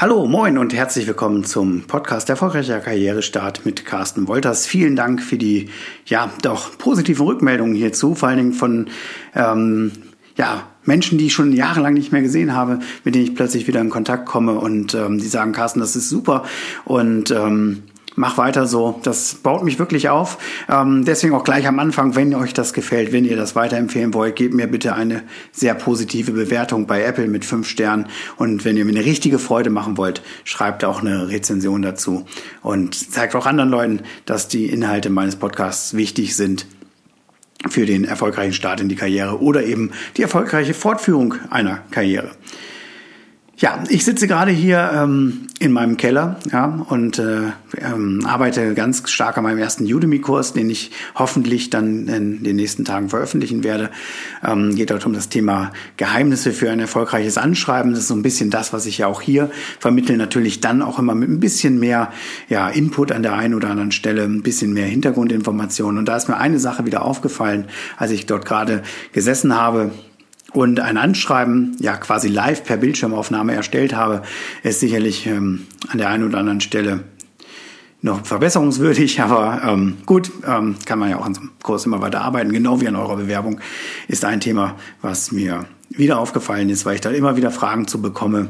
Hallo, moin und herzlich willkommen zum Podcast Erfolgreicher Karrierestart mit Carsten Wolters. Vielen Dank für die ja doch positiven Rückmeldungen hierzu, vor allen Dingen von ähm, ja, Menschen, die ich schon jahrelang nicht mehr gesehen habe, mit denen ich plötzlich wieder in Kontakt komme und ähm, die sagen, Carsten, das ist super und ähm, mach weiter so. Das baut mich wirklich auf. Ähm, deswegen auch gleich am Anfang, wenn euch das gefällt, wenn ihr das weiterempfehlen wollt, gebt mir bitte eine sehr positive Bewertung bei Apple mit fünf Sternen. Und wenn ihr mir eine richtige Freude machen wollt, schreibt auch eine Rezension dazu und zeigt auch anderen Leuten, dass die Inhalte meines Podcasts wichtig sind für den erfolgreichen Start in die Karriere oder eben die erfolgreiche Fortführung einer Karriere. Ja, ich sitze gerade hier ähm, in meinem Keller ja, und äh, ähm, arbeite ganz stark an meinem ersten Udemy-Kurs, den ich hoffentlich dann in den nächsten Tagen veröffentlichen werde. Ähm, geht dort um das Thema Geheimnisse für ein erfolgreiches Anschreiben. Das ist so ein bisschen das, was ich ja auch hier vermittle. Natürlich dann auch immer mit ein bisschen mehr ja, Input an der einen oder anderen Stelle, ein bisschen mehr Hintergrundinformationen. Und da ist mir eine Sache wieder aufgefallen, als ich dort gerade gesessen habe und ein Anschreiben, ja quasi live per Bildschirmaufnahme erstellt habe, ist sicherlich ähm, an der einen oder anderen Stelle noch verbesserungswürdig, aber ähm, gut, ähm, kann man ja auch in so einem Kurs immer weiter arbeiten, genau wie an eurer Bewerbung, ist ein Thema, was mir wieder aufgefallen ist, weil ich da immer wieder Fragen zu bekomme,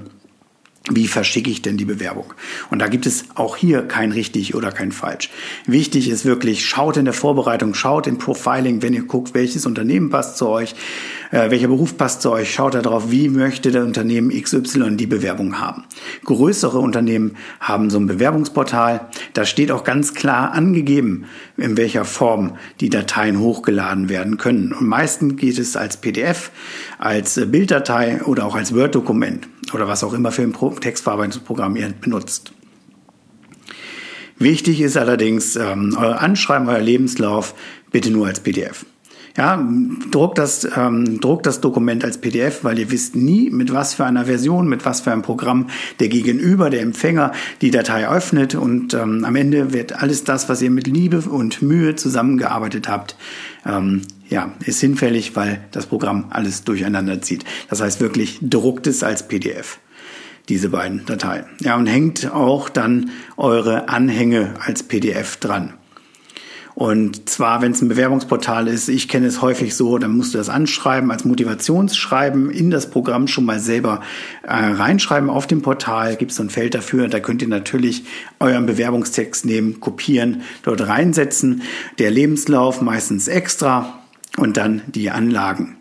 wie verschicke ich denn die Bewerbung? Und da gibt es auch hier kein richtig oder kein falsch. Wichtig ist wirklich, schaut in der Vorbereitung, schaut im Profiling, wenn ihr guckt, welches Unternehmen passt zu euch, äh, welcher Beruf passt zu euch, schaut darauf, wie möchte der Unternehmen XY die Bewerbung haben. Größere Unternehmen haben so ein Bewerbungsportal, da steht auch ganz klar angegeben, in welcher Form die Dateien hochgeladen werden können. Und meistens geht es als PDF, als Bilddatei oder auch als Word-Dokument oder was auch immer für ein Textverarbeitungsprogramm ihr benutzt. Wichtig ist allerdings ähm, euer Anschreiben, euer Lebenslauf bitte nur als PDF. Ja, druckt das, ähm, druckt das Dokument als PDF, weil ihr wisst nie, mit was für einer Version, mit was für einem Programm der Gegenüber, der Empfänger die Datei öffnet und ähm, am Ende wird alles das, was ihr mit Liebe und Mühe zusammengearbeitet habt, ähm, ja, ist hinfällig, weil das Programm alles durcheinander zieht. Das heißt wirklich, druckt es als PDF diese beiden Dateien. Ja, und hängt auch dann eure Anhänge als PDF dran. Und zwar, wenn es ein Bewerbungsportal ist, ich kenne es häufig so, dann musst du das anschreiben als Motivationsschreiben in das Programm schon mal selber äh, reinschreiben. Auf dem Portal gibt es so ein Feld dafür. Da könnt ihr natürlich euren Bewerbungstext nehmen, kopieren, dort reinsetzen. Der Lebenslauf meistens extra und dann die Anlagen.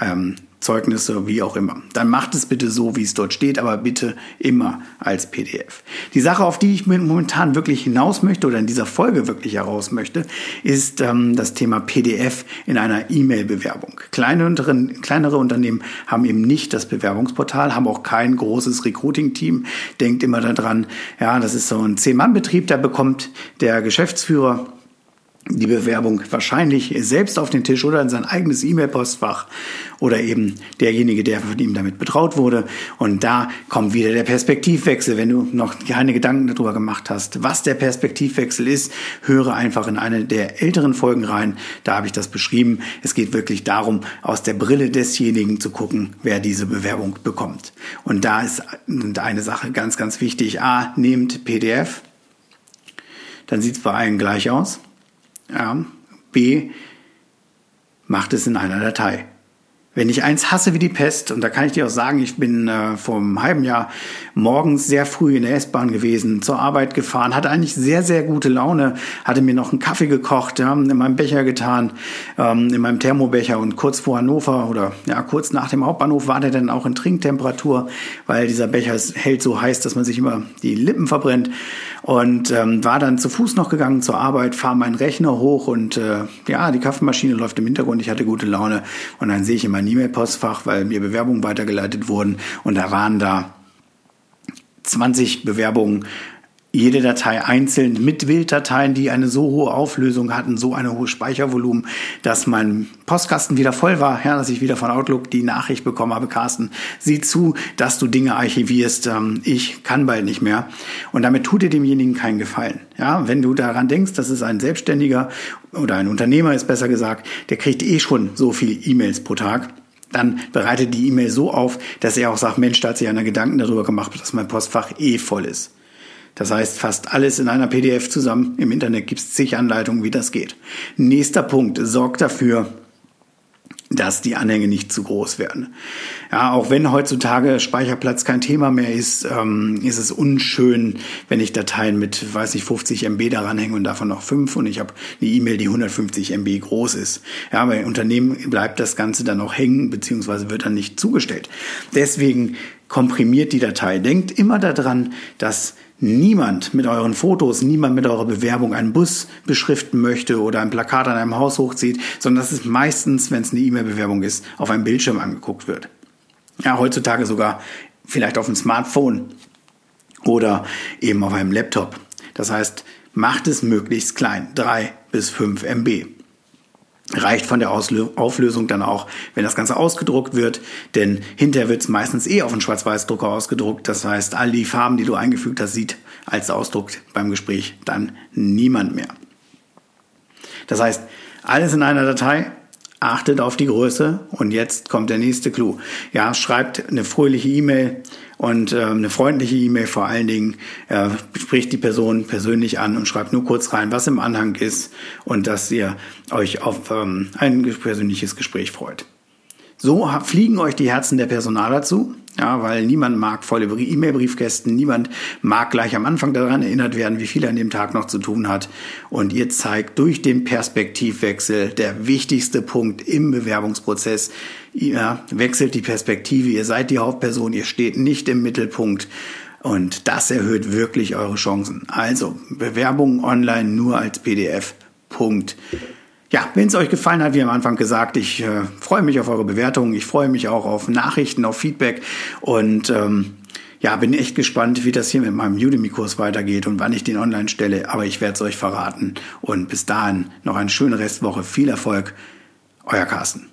Ähm, Zeugnisse, wie auch immer. Dann macht es bitte so, wie es dort steht, aber bitte immer als PDF. Die Sache, auf die ich momentan wirklich hinaus möchte oder in dieser Folge wirklich heraus möchte, ist ähm, das Thema PDF in einer E-Mail-Bewerbung. Kleine, kleinere Unternehmen haben eben nicht das Bewerbungsportal, haben auch kein großes Recruiting-Team. Denkt immer daran, ja, das ist so ein Zehn-Mann-Betrieb, da bekommt der Geschäftsführer die Bewerbung wahrscheinlich selbst auf den Tisch oder in sein eigenes E-Mail-Postfach oder eben derjenige, der von ihm damit betraut wurde. Und da kommt wieder der Perspektivwechsel. Wenn du noch keine Gedanken darüber gemacht hast, was der Perspektivwechsel ist, höre einfach in eine der älteren Folgen rein. Da habe ich das beschrieben. Es geht wirklich darum, aus der Brille desjenigen zu gucken, wer diese Bewerbung bekommt. Und da ist eine Sache ganz, ganz wichtig. A, nehmt PDF. Dann sieht es bei allen gleich aus. Ja. B, macht es in einer Datei. Wenn ich eins hasse wie die Pest, und da kann ich dir auch sagen, ich bin äh, vor einem halben Jahr morgens sehr früh in der S-Bahn gewesen, zur Arbeit gefahren, hatte eigentlich sehr, sehr gute Laune, hatte mir noch einen Kaffee gekocht, ja, in meinem Becher getan, ähm, in meinem Thermobecher und kurz vor Hannover oder ja, kurz nach dem Hauptbahnhof war der dann auch in Trinktemperatur, weil dieser Becher hält so heiß, dass man sich immer die Lippen verbrennt und ähm, war dann zu Fuß noch gegangen zur Arbeit, fahre meinen Rechner hoch und äh, ja, die Kaffeemaschine läuft im Hintergrund, ich hatte gute Laune und dann sehe ich in mein E-Mail-Postfach, weil mir Bewerbungen weitergeleitet wurden. Und da waren da 20 Bewerbungen jede Datei einzeln mit Bilddateien, die eine so hohe Auflösung hatten, so eine hohe Speichervolumen, dass mein Postkasten wieder voll war, ja, dass ich wieder von Outlook die Nachricht bekommen habe, Carsten, sieh zu, dass du Dinge archivierst, ähm, ich kann bald nicht mehr. Und damit tut dir demjenigen keinen Gefallen. Ja, wenn du daran denkst, dass es ein Selbstständiger oder ein Unternehmer ist besser gesagt, der kriegt eh schon so viel E-Mails pro Tag dann bereitet die E-Mail so auf, dass er auch sagt, Mensch, da hat sich einer Gedanken darüber gemacht, dass mein Postfach eh voll ist. Das heißt, fast alles in einer PDF zusammen. Im Internet gibt es zig Anleitungen, wie das geht. Nächster Punkt, sorgt dafür, dass die Anhänge nicht zu groß werden. Ja, auch wenn heutzutage Speicherplatz kein Thema mehr ist, ähm, ist es unschön, wenn ich Dateien mit, weiß ich, 50 MB daran hänge und davon noch 5 und ich habe eine E-Mail, die 150 MB groß ist. Ja, bei Unternehmen bleibt das Ganze dann auch hängen, beziehungsweise wird dann nicht zugestellt. Deswegen komprimiert die Datei. Denkt immer daran, dass niemand mit euren Fotos, niemand mit eurer Bewerbung einen Bus beschriften möchte oder ein Plakat an einem Haus hochzieht, sondern dass es meistens, wenn es eine E-Mail-Bewerbung ist, auf einem Bildschirm angeguckt wird. Ja, heutzutage sogar vielleicht auf dem Smartphone oder eben auf einem Laptop. Das heißt, macht es möglichst klein, drei bis fünf MB reicht von der Auflösung dann auch, wenn das Ganze ausgedruckt wird, denn hinterher wird es meistens eh auf einen Schwarz-Weiß-Drucker ausgedruckt. Das heißt, all die Farben, die du eingefügt hast, sieht als Ausdruck beim Gespräch dann niemand mehr. Das heißt, alles in einer Datei, achtet auf die Größe und jetzt kommt der nächste Clou. Ja, schreibt eine fröhliche E-Mail und äh, eine freundliche E-Mail vor allen Dingen, äh, spricht die Person persönlich an und schreibt nur kurz rein, was im Anhang ist und dass ihr euch auf ähm, ein persönliches Gespräch freut. So fliegen euch die Herzen der Personaler zu. Ja, weil niemand mag volle E-Mail-Briefkästen, niemand mag gleich am Anfang daran erinnert werden, wie viel er an dem Tag noch zu tun hat. Und ihr zeigt durch den Perspektivwechsel, der wichtigste Punkt im Bewerbungsprozess, ihr wechselt die Perspektive, ihr seid die Hauptperson, ihr steht nicht im Mittelpunkt. Und das erhöht wirklich eure Chancen. Also Bewerbung online nur als PDF. Punkt. Ja, wenn es euch gefallen hat, wie am Anfang gesagt, ich äh, freue mich auf eure Bewertungen, ich freue mich auch auf Nachrichten, auf Feedback und ähm, ja, bin echt gespannt, wie das hier mit meinem Udemy-Kurs weitergeht und wann ich den online stelle, aber ich werde es euch verraten. Und bis dahin noch eine schöne Restwoche, viel Erfolg, euer Carsten.